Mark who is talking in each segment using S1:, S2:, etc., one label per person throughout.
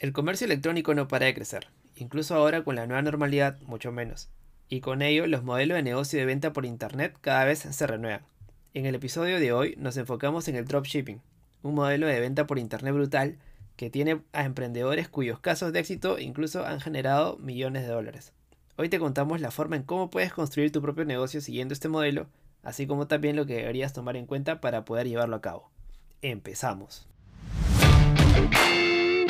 S1: El comercio electrónico no para de crecer, incluso ahora con la nueva normalidad mucho menos, y con ello los modelos de negocio de venta por Internet cada vez se renuevan. En el episodio de hoy nos enfocamos en el dropshipping, un modelo de venta por Internet brutal que tiene a emprendedores cuyos casos de éxito incluso han generado millones de dólares. Hoy te contamos la forma en cómo puedes construir tu propio negocio siguiendo este modelo, así como también lo que deberías tomar en cuenta para poder llevarlo a cabo. Empezamos.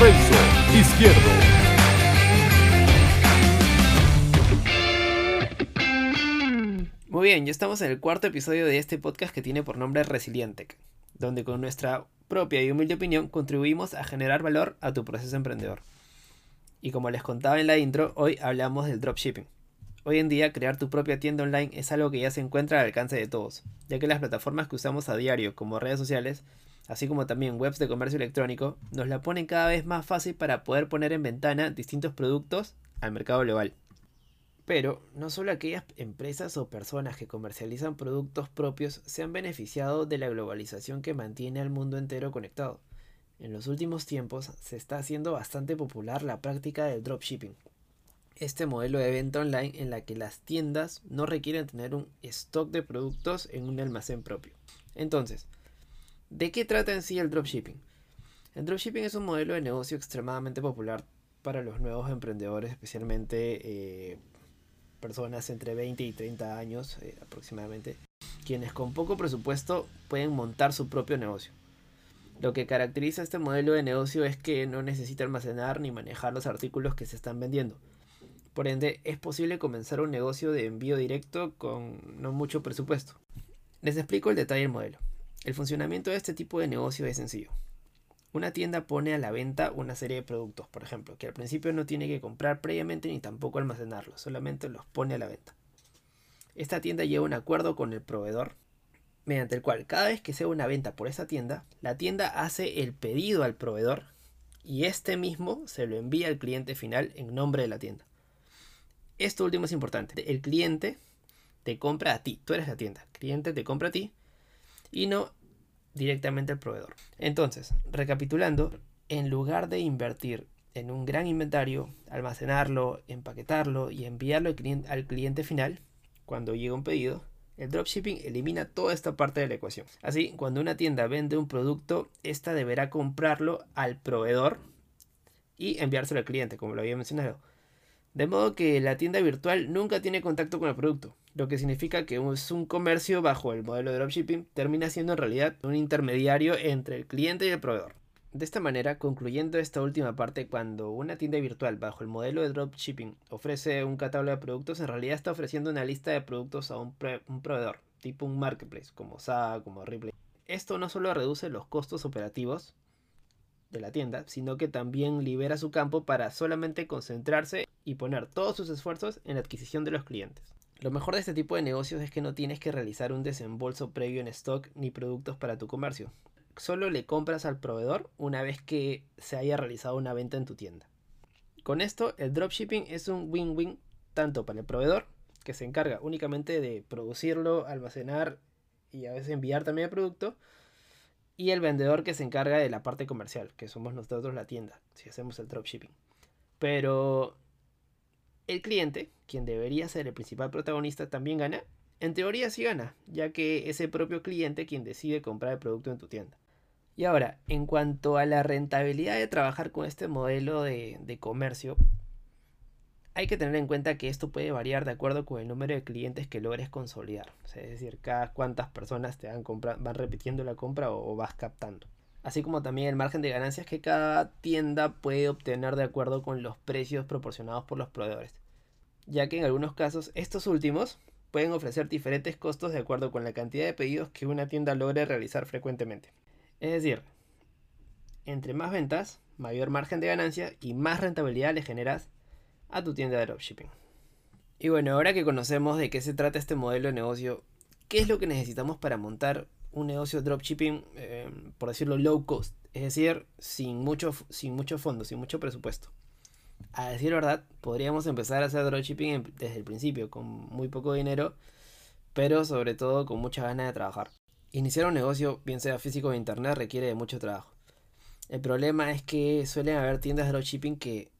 S2: Renzo Izquierdo.
S1: Muy bien, ya estamos en el cuarto episodio de este podcast que tiene por nombre Resiliente, donde con nuestra propia y humilde opinión contribuimos a generar valor a tu proceso emprendedor. Y como les contaba en la intro, hoy hablamos del dropshipping. Hoy en día crear tu propia tienda online es algo que ya se encuentra al alcance de todos, ya que las plataformas que usamos a diario como redes sociales así como también webs de comercio electrónico, nos la ponen cada vez más fácil para poder poner en ventana distintos productos al mercado global. Pero no solo aquellas empresas o personas que comercializan productos propios se han beneficiado de la globalización que mantiene al mundo entero conectado. En los últimos tiempos se está haciendo bastante popular la práctica del dropshipping. Este modelo de venta online en la que las tiendas no requieren tener un stock de productos en un almacén propio. Entonces, ¿De qué trata en sí el dropshipping? El dropshipping es un modelo de negocio extremadamente popular para los nuevos emprendedores, especialmente eh, personas entre 20 y 30 años eh, aproximadamente, quienes con poco presupuesto pueden montar su propio negocio. Lo que caracteriza este modelo de negocio es que no necesita almacenar ni manejar los artículos que se están vendiendo. Por ende, es posible comenzar un negocio de envío directo con no mucho presupuesto. Les explico el detalle del modelo. El funcionamiento de este tipo de negocio es sencillo. Una tienda pone a la venta una serie de productos, por ejemplo, que al principio no tiene que comprar previamente ni tampoco almacenarlos, solamente los pone a la venta. Esta tienda lleva un acuerdo con el proveedor, mediante el cual cada vez que sea una venta por esa tienda, la tienda hace el pedido al proveedor y este mismo se lo envía al cliente final en nombre de la tienda. Esto último es importante. El cliente te compra a ti, tú eres la tienda. El cliente te compra a ti y no directamente al proveedor. Entonces, recapitulando, en lugar de invertir en un gran inventario, almacenarlo, empaquetarlo y enviarlo al cliente, al cliente final, cuando llega un pedido, el dropshipping elimina toda esta parte de la ecuación. Así, cuando una tienda vende un producto, esta deberá comprarlo al proveedor y enviárselo al cliente, como lo había mencionado. De modo que la tienda virtual nunca tiene contacto con el producto, lo que significa que es un comercio bajo el modelo de dropshipping termina siendo en realidad un intermediario entre el cliente y el proveedor. De esta manera, concluyendo esta última parte, cuando una tienda virtual bajo el modelo de dropshipping ofrece un catálogo de productos, en realidad está ofreciendo una lista de productos a un, proveedor, tipo un marketplace, como SA, como Ripley. Esto no solo reduce los costos operativos de la tienda, sino que también libera su campo para solamente concentrarse y poner todos sus esfuerzos en la adquisición de los clientes. Lo mejor de este tipo de negocios es que no tienes que realizar un desembolso previo en stock ni productos para tu comercio. Solo le compras al proveedor una vez que se haya realizado una venta en tu tienda. Con esto, el dropshipping es un win-win tanto para el proveedor, que se encarga únicamente de producirlo, almacenar y a veces enviar también el producto, y el vendedor que se encarga de la parte comercial, que somos nosotros la tienda, si hacemos el dropshipping. Pero el cliente, quien debería ser el principal protagonista, también gana. En teoría sí gana, ya que es el propio cliente quien decide comprar el producto en tu tienda. Y ahora, en cuanto a la rentabilidad de trabajar con este modelo de, comercio, hay que tener en cuenta que esto puede variar de acuerdo con el número de clientes que logres consolidar. es decir, cada cuántas personas te van, van repitiendo la compra o vas captando. Así como también el margen de ganancias que cada tienda puede obtener de acuerdo con los precios proporcionados por los proveedores ya que en algunos casos estos últimos pueden ofrecer diferentes costos de acuerdo con la cantidad de pedidos que una tienda logre realizar frecuentemente. Es decir, entre más ventas, mayor margen de ganancia y más rentabilidad le generas a tu tienda de dropshipping. Y bueno, ahora que conocemos de qué se trata este modelo de negocio, ¿qué es lo que necesitamos para montar un negocio dropshipping, eh, por decirlo, low cost? Es decir, sin mucho, sin mucho fondo, sin mucho presupuesto. A decir verdad, podríamos empezar a hacer dropshipping desde el principio, con muy poco dinero, pero sobre todo con mucha ganas de trabajar. Iniciar un negocio, bien sea físico o internet, requiere de mucho trabajo. El problema es que suelen haber tiendas de dropshipping que,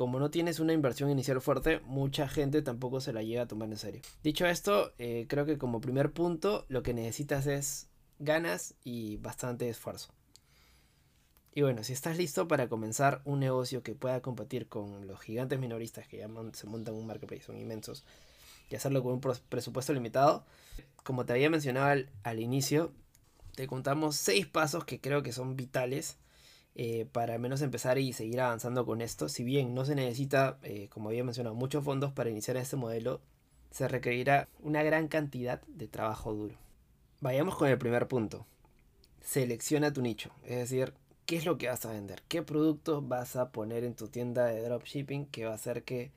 S1: como no tienes una inversión inicial fuerte, mucha gente tampoco se la llega a tomar en serio. Dicho esto, eh, creo que como primer punto lo que necesitas es ganas y bastante esfuerzo. Y bueno, si estás listo para comenzar un negocio que pueda competir con los gigantes minoristas que ya se montan un marketplace, son inmensos, y hacerlo con un presupuesto limitado, como te había mencionado al, inicio, te contamos seis pasos que creo que son vitales eh, para al menos empezar y seguir avanzando con esto. Si bien no se necesita, eh, como había mencionado, muchos fondos para iniciar este modelo, se requerirá una gran cantidad de trabajo duro. Vayamos con el primer punto. Selecciona tu nicho, es decir, qué es lo que vas a vender, qué productos vas a poner en tu tienda de dropshipping que va a hacer que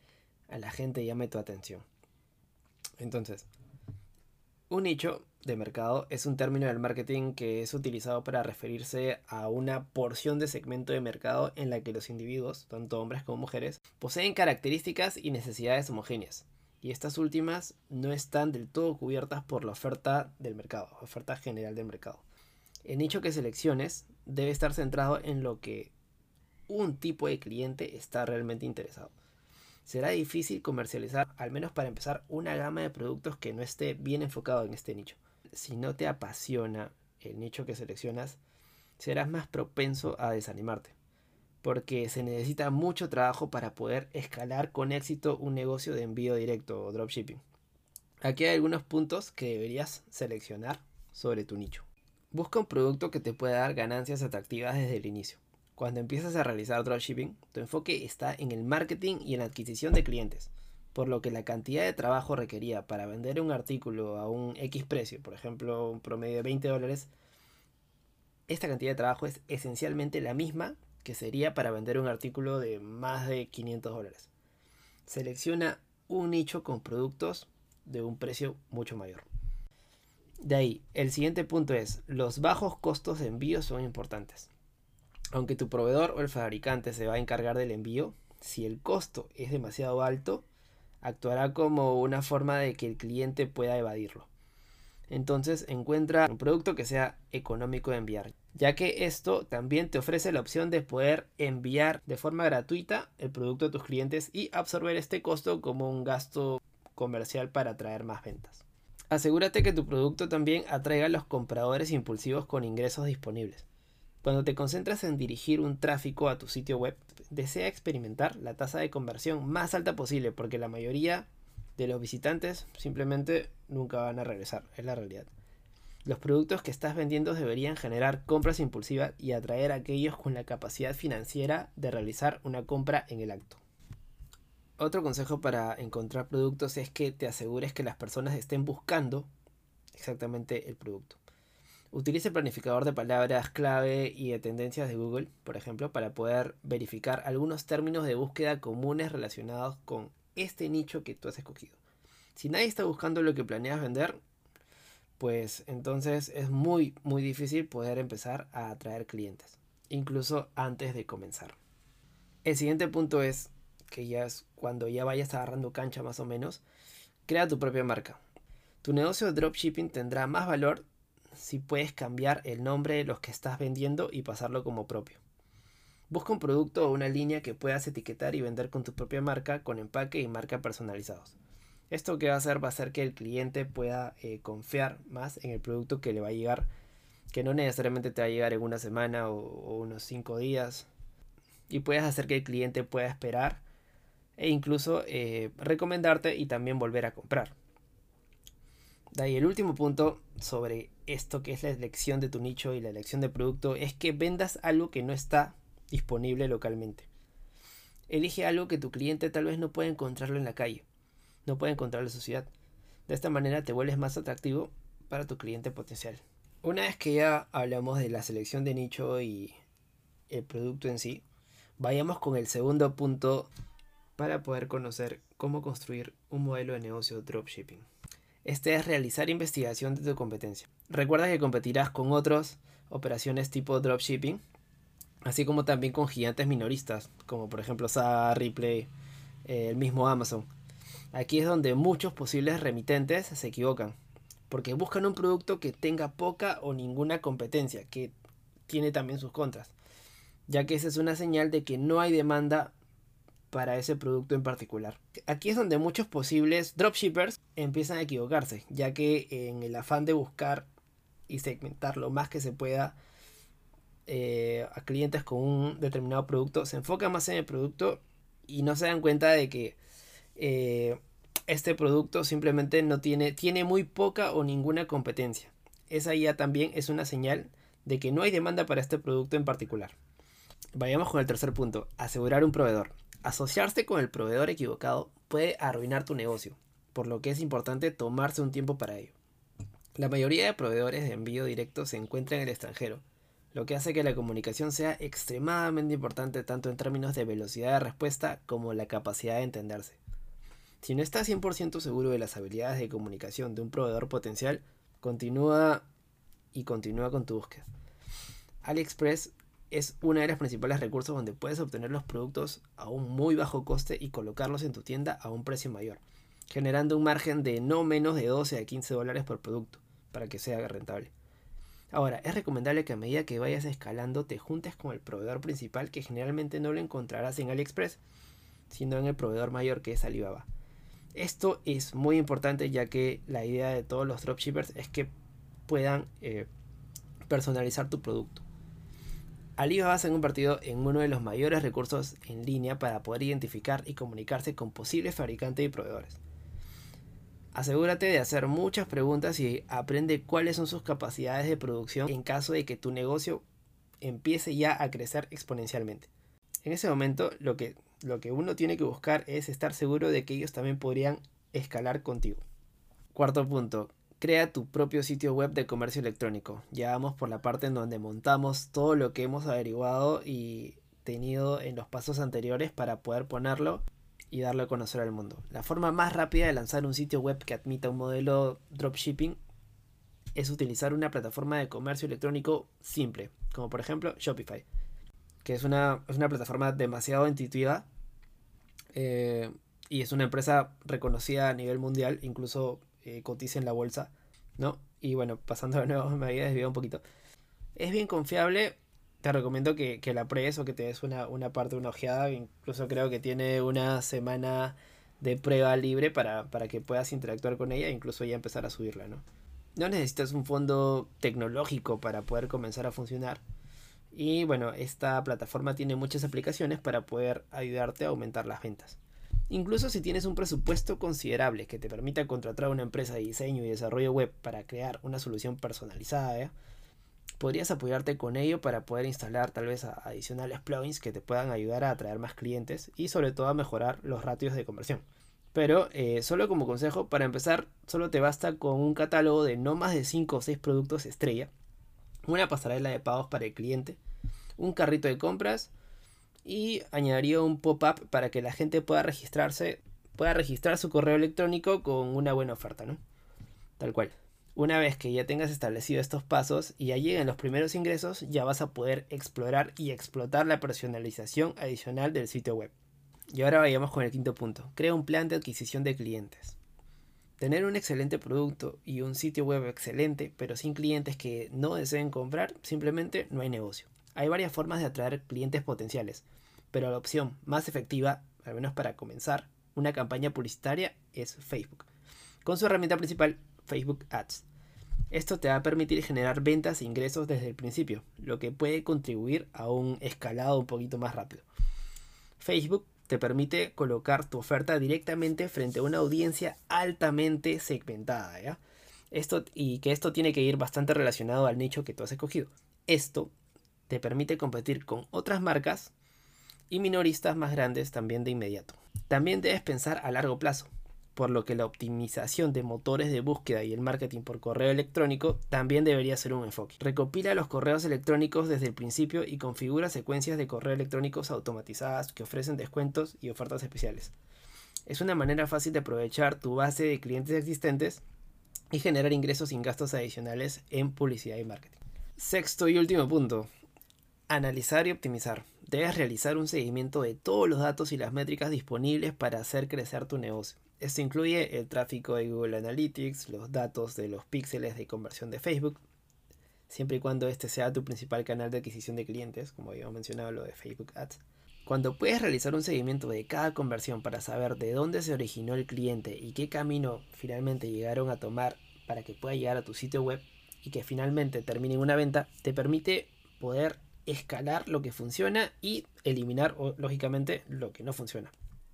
S1: a la gente llame tu atención. Entonces, un nicho de mercado es un término del marketing que es utilizado para referirse a una porción de segmento de mercado en la que los individuos, tanto hombres como mujeres, poseen características y necesidades homogéneas. Y estas últimas no están del todo cubiertas por la oferta del mercado, oferta general del mercado. El nicho que selecciones debe estar centrado en lo que un tipo de cliente está realmente interesado será difícil comercializar, al menos para empezar, una gama de productos que no esté bien enfocado en este nicho. Si no te apasiona el nicho que seleccionas, serás más propenso a desanimarte, porque se necesita mucho trabajo para poder escalar con éxito un negocio de envío directo o dropshipping. Aquí hay algunos puntos que deberías seleccionar sobre tu nicho. Busca un producto que te pueda dar ganancias atractivas desde el inicio. Cuando empiezas a realizar dropshipping, tu enfoque está en el marketing y en la adquisición de clientes, por lo que la cantidad de trabajo requerida para vender un artículo a un X precio, por ejemplo un promedio de 20 dólares, esta cantidad de trabajo es esencialmente la misma que sería para vender un artículo de más de 500 dólares. Selecciona un nicho con productos de un precio mucho mayor. De ahí, el siguiente punto es, los bajos costos de envío son importantes. Aunque tu proveedor o el fabricante se va a encargar del envío, si el costo es demasiado alto, actuará como una forma de que el cliente pueda evadirlo. Entonces encuentra un producto que sea económico de enviar, ya que esto también te ofrece la opción de poder enviar de forma gratuita el producto a tus clientes y absorber este costo como un gasto comercial para atraer más ventas. Asegúrate que tu producto también atraiga a los compradores impulsivos con ingresos disponibles. Cuando te concentras en dirigir un tráfico a tu sitio web, desea experimentar la tasa de conversión más alta posible porque la mayoría de los visitantes simplemente nunca van a regresar, es la realidad. Los productos que estás vendiendo deberían generar compras impulsivas y atraer a aquellos con la capacidad financiera de realizar una compra en el acto. Otro consejo para encontrar productos es que te asegures que las personas estén buscando exactamente el producto. Utilice el planificador de palabras clave y de tendencias de Google, por ejemplo, para poder verificar algunos términos de búsqueda comunes relacionados con este nicho que tú has escogido. Si nadie está buscando lo que planeas vender, pues entonces es muy muy difícil poder empezar a atraer clientes, incluso antes de comenzar. El siguiente punto es que ya es cuando ya vayas agarrando cancha más o menos, crea tu propia marca. Tu negocio de dropshipping tendrá más valor si puedes cambiar el nombre de los que estás vendiendo y pasarlo como propio. Busca un producto o una línea que puedas etiquetar y vender con tu propia marca, con empaque y marca personalizados. Esto que va a hacer va a hacer que el cliente pueda eh, confiar más en el producto que le va a llegar, que no necesariamente te va a llegar en una semana o, unos 5 días, y puedes hacer que el cliente pueda esperar e incluso eh, recomendarte y también volver a comprar. De ahí el último punto sobre esto que es la elección de tu nicho y la elección de producto es que vendas algo que no está disponible localmente. Elige algo que tu cliente tal vez no pueda encontrarlo en la calle, no puede encontrarlo en su ciudad. De esta manera te vuelves más atractivo para tu cliente potencial. Una vez que ya hablamos de la selección de nicho y el producto en sí, Vayamos con el segundo punto para poder conocer cómo construir un modelo de negocio dropshipping. Este es realizar investigación de tu competencia. Recuerda que competirás con otras operaciones tipo dropshipping, así como también con gigantes minoristas, como por ejemplo Saga, Replay, eh, el mismo Amazon. Aquí es donde muchos posibles remitentes se equivocan, porque buscan un producto que tenga poca o ninguna competencia, que tiene también sus contras, ya que esa es una señal de que no hay demanda para ese producto en particular. Aquí es donde muchos posibles dropshippers empiezan a equivocarse, ya que en el afán de buscar y segmentar lo más que se pueda eh, a clientes con un determinado producto, se enfocan más en el producto y no se dan cuenta de que eh, este producto simplemente no tiene, tiene muy poca o ninguna competencia. Esa ya también es una señal de que no hay demanda para este producto en particular. Vayamos con el tercer punto, asegurar un proveedor. Asociarse con el proveedor equivocado puede arruinar tu negocio, por lo que es importante tomarse un tiempo para ello. La mayoría de proveedores de envío directo se encuentran en el extranjero, lo que hace que la comunicación sea extremadamente importante tanto en términos de velocidad de respuesta como la capacidad de entenderse. Si no estás 100% seguro de las habilidades de comunicación de un proveedor potencial, continúa y continúa con tu búsqueda. AliExpress es uno de los principales recursos donde puedes obtener los productos a un muy bajo coste y colocarlos en tu tienda a un precio mayor, generando un margen de no menos de 12 a 15 dólares por producto para que sea rentable. Ahora, es recomendable que a medida que vayas escalando te juntes con el proveedor principal que generalmente no lo encontrarás en AliExpress, sino en el proveedor mayor que es Alibaba. Esto es muy importante ya que la idea de todos los dropshippers es que puedan eh, personalizar tu producto. Alibaba se ha convertido en uno de los mayores recursos en línea para poder identificar y comunicarse con posibles fabricantes y proveedores. Asegúrate de hacer muchas preguntas y aprende cuáles son sus capacidades de producción en caso de que tu negocio empiece ya a crecer exponencialmente. En ese momento lo que, lo que uno tiene que buscar es estar seguro de que ellos también podrían escalar contigo. Cuarto punto, Crea tu propio sitio web de comercio electrónico. Ya vamos por la parte en donde montamos todo lo que hemos averiguado y tenido en los pasos anteriores para poder ponerlo y darlo a conocer al mundo. La forma más rápida de lanzar un sitio web que admita un modelo dropshipping es utilizar una plataforma de comercio electrónico simple, como por ejemplo Shopify, que es una, plataforma demasiado intuitiva eh, y es una empresa reconocida a nivel mundial, incluso eh, cotiza en la bolsa, ¿no? Y bueno, pasando de nuevo, me había desviado un poquito. Es bien confiable, te recomiendo que, la pruebes o que te des una, una parte, una ojeada. Incluso creo que tiene una semana de prueba libre para, para que puedas interactuar con ella e incluso ya empezar a subirla, ¿no? No necesitas un fondo tecnológico para poder comenzar a funcionar. Y bueno, esta plataforma tiene muchas aplicaciones para poder ayudarte a aumentar las ventas. Incluso si tienes un presupuesto considerable que te permita contratar a una empresa de diseño y desarrollo web para crear una solución personalizada, ¿eh? podrías apoyarte con ello para poder instalar tal vez adicionales plugins que te puedan ayudar a atraer más clientes y sobre todo a mejorar los ratios de conversión. Pero eh, solo como consejo, para empezar, solo te basta con un catálogo de no más de 5 o 6 productos estrella, una pasarela de pagos para el cliente, un carrito de compras, y añadiría un pop-up para que la gente pueda registrarse, pueda registrar su correo electrónico con una buena oferta, ¿no? Tal cual. Una vez que ya tengas establecido estos pasos y ya lleguen los primeros ingresos, ya vas a poder explorar y explotar la personalización adicional del sitio web. Y ahora vayamos con el quinto punto. Crea un plan de adquisición de clientes. Tener un excelente producto y un sitio web excelente, pero sin clientes que no deseen comprar, simplemente no hay negocio. Hay varias formas de atraer clientes potenciales, pero la opción más efectiva, al menos para comenzar, una campaña publicitaria es Facebook, con su herramienta principal, Facebook Ads. Esto te va a permitir generar ventas e ingresos desde el principio, lo que puede contribuir a un escalado un poquito más rápido. Facebook te permite colocar tu oferta directamente frente a una audiencia altamente segmentada, Esto, y que esto tiene que ir bastante relacionado al nicho que tú has escogido. Esto te permite competir con otras marcas y minoristas más grandes también de inmediato. También debes pensar a largo plazo. por lo que la optimización de motores de búsqueda y el marketing por correo electrónico también debería ser un enfoque. Recopila los correos electrónicos desde el principio y configura secuencias de correo electrónicos automatizadas que ofrecen descuentos y ofertas especiales. Es una manera fácil de aprovechar tu base de clientes existentes y generar ingresos sin gastos adicionales en publicidad y marketing. Sexto y último punto. Analizar y optimizar. Debes realizar un seguimiento de todos los datos y las métricas disponibles para hacer crecer tu negocio. Esto incluye el tráfico de Google Analytics, los datos de los píxeles de conversión de Facebook, siempre y cuando este sea tu principal canal de adquisición de clientes, como habíamos mencionado lo de Facebook Ads. Cuando puedes realizar un seguimiento de cada conversión para saber de dónde se originó el cliente y qué camino finalmente llegaron a tomar para que pueda llegar a tu sitio web y que finalmente termine una venta, te permite poder escalar lo que funciona y eliminar, lógicamente, lo que no funciona.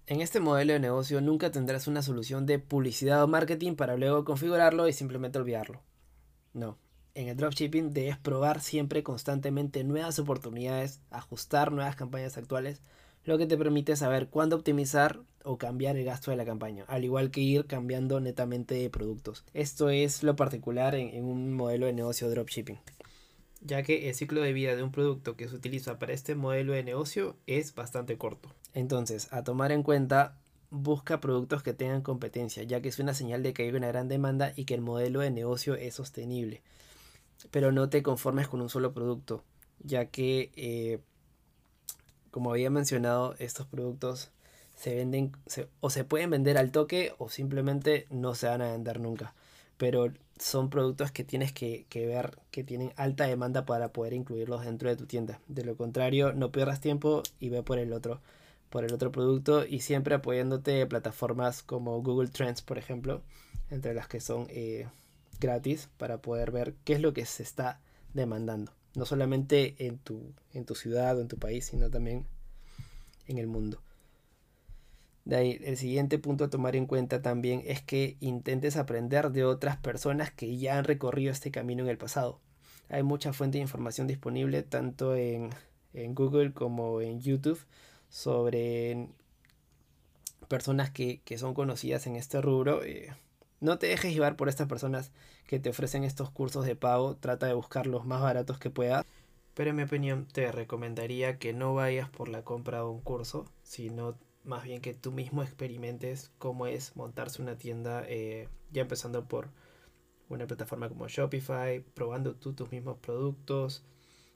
S1: En este modelo de negocio nunca tendrás una solución de publicidad o marketing para luego configurarlo y simplemente olvidarlo. No, en el dropshipping debes probar siempre constantemente nuevas oportunidades, ajustar nuevas campañas actuales, lo que te permite saber cuándo optimizar o cambiar el gasto de la campaña, al igual que ir cambiando netamente de productos. Esto es lo particular en, un modelo de negocio dropshipping ya que el ciclo de vida de un producto que se utiliza para este modelo de negocio es bastante corto. Entonces, a tomar en cuenta, busca productos que tengan competencia, ya que es una señal de que hay una gran demanda y que el modelo de negocio es sostenible. Pero no te conformes con un solo producto, ya que, eh, como había mencionado, estos productos se venden o se pueden vender al toque o simplemente no se van a vender nunca. Pero son productos que tienes que, que, ver que tienen alta demanda para poder incluirlos dentro de tu tienda. De lo contrario, no pierdas tiempo y ve por el otro por el otro producto y siempre apoyándote de plataformas como Google Trends, por ejemplo, entre las que son eh, gratis para poder ver qué es lo que se está demandando. No solamente en tu, en tu ciudad o en tu país, sino también en el mundo. De ahí, el siguiente punto a tomar en cuenta también es que intentes aprender de otras personas que ya han recorrido este camino en el pasado. Hay mucha fuente de información disponible tanto en, en Google como en YouTube sobre personas que, son conocidas en este rubro. Eh, no te dejes llevar por estas personas que te ofrecen estos cursos de pago. Trata de buscar los más baratos que puedas. Pero en mi opinión te recomendaría que no vayas por la compra de un curso, sino más bien que tú mismo experimentes cómo es montarse una tienda, eh, ya empezando por una plataforma como Shopify, probando tú tus mismos productos,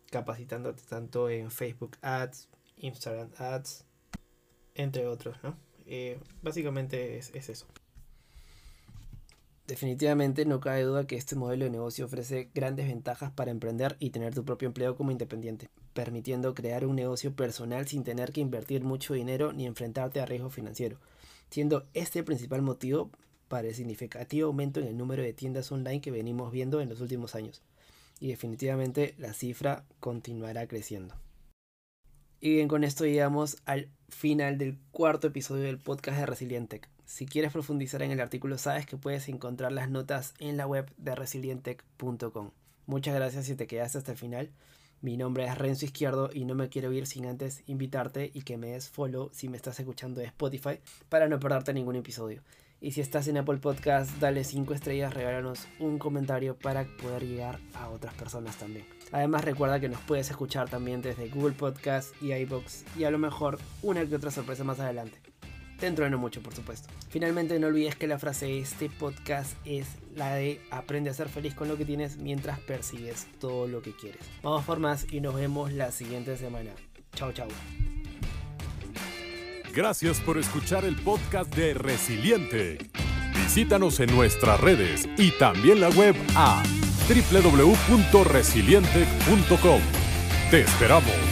S1: capacitándote tanto en Facebook Ads, Instagram Ads, entre otros, ¿no? Eh, básicamente es, es eso. Definitivamente no cabe duda que este modelo de negocio ofrece grandes ventajas para emprender y tener tu propio empleo como independiente, permitiendo crear un negocio personal sin tener que invertir mucho dinero ni enfrentarte a riesgo financiero, siendo este el principal motivo para el significativo aumento en el número de tiendas online que venimos viendo en los últimos años. Y definitivamente la cifra continuará creciendo. Y bien, con esto llegamos al final del cuarto episodio del podcast de Resilientech. Si quieres profundizar en el artículo, sabes que puedes encontrar las notas en la web de resilientech.com. Muchas gracias si te quedaste hasta el final. Mi nombre es Renzo Izquierdo y no me quiero ir sin antes invitarte y que me des follow si me estás escuchando de Spotify para no perderte ningún episodio. Y si estás en Apple Podcast, dale 5 estrellas, regálanos un comentario para poder llegar a otras personas también. Además recuerda que nos puedes escuchar también desde Google Podcast y iBox y a lo mejor una que otra sorpresa más adelante. Dentro de no mucho, por supuesto. Finalmente no olvides que la frase de este podcast es la de aprende a ser feliz con lo que tienes mientras persigues todo lo que quieres. Vamos por más y nos vemos la siguiente semana. Chao, chao.
S2: Gracias por escuchar el podcast de Resiliente. Visítanos en nuestras redes y también la web a www.resiliente.com. Te esperamos.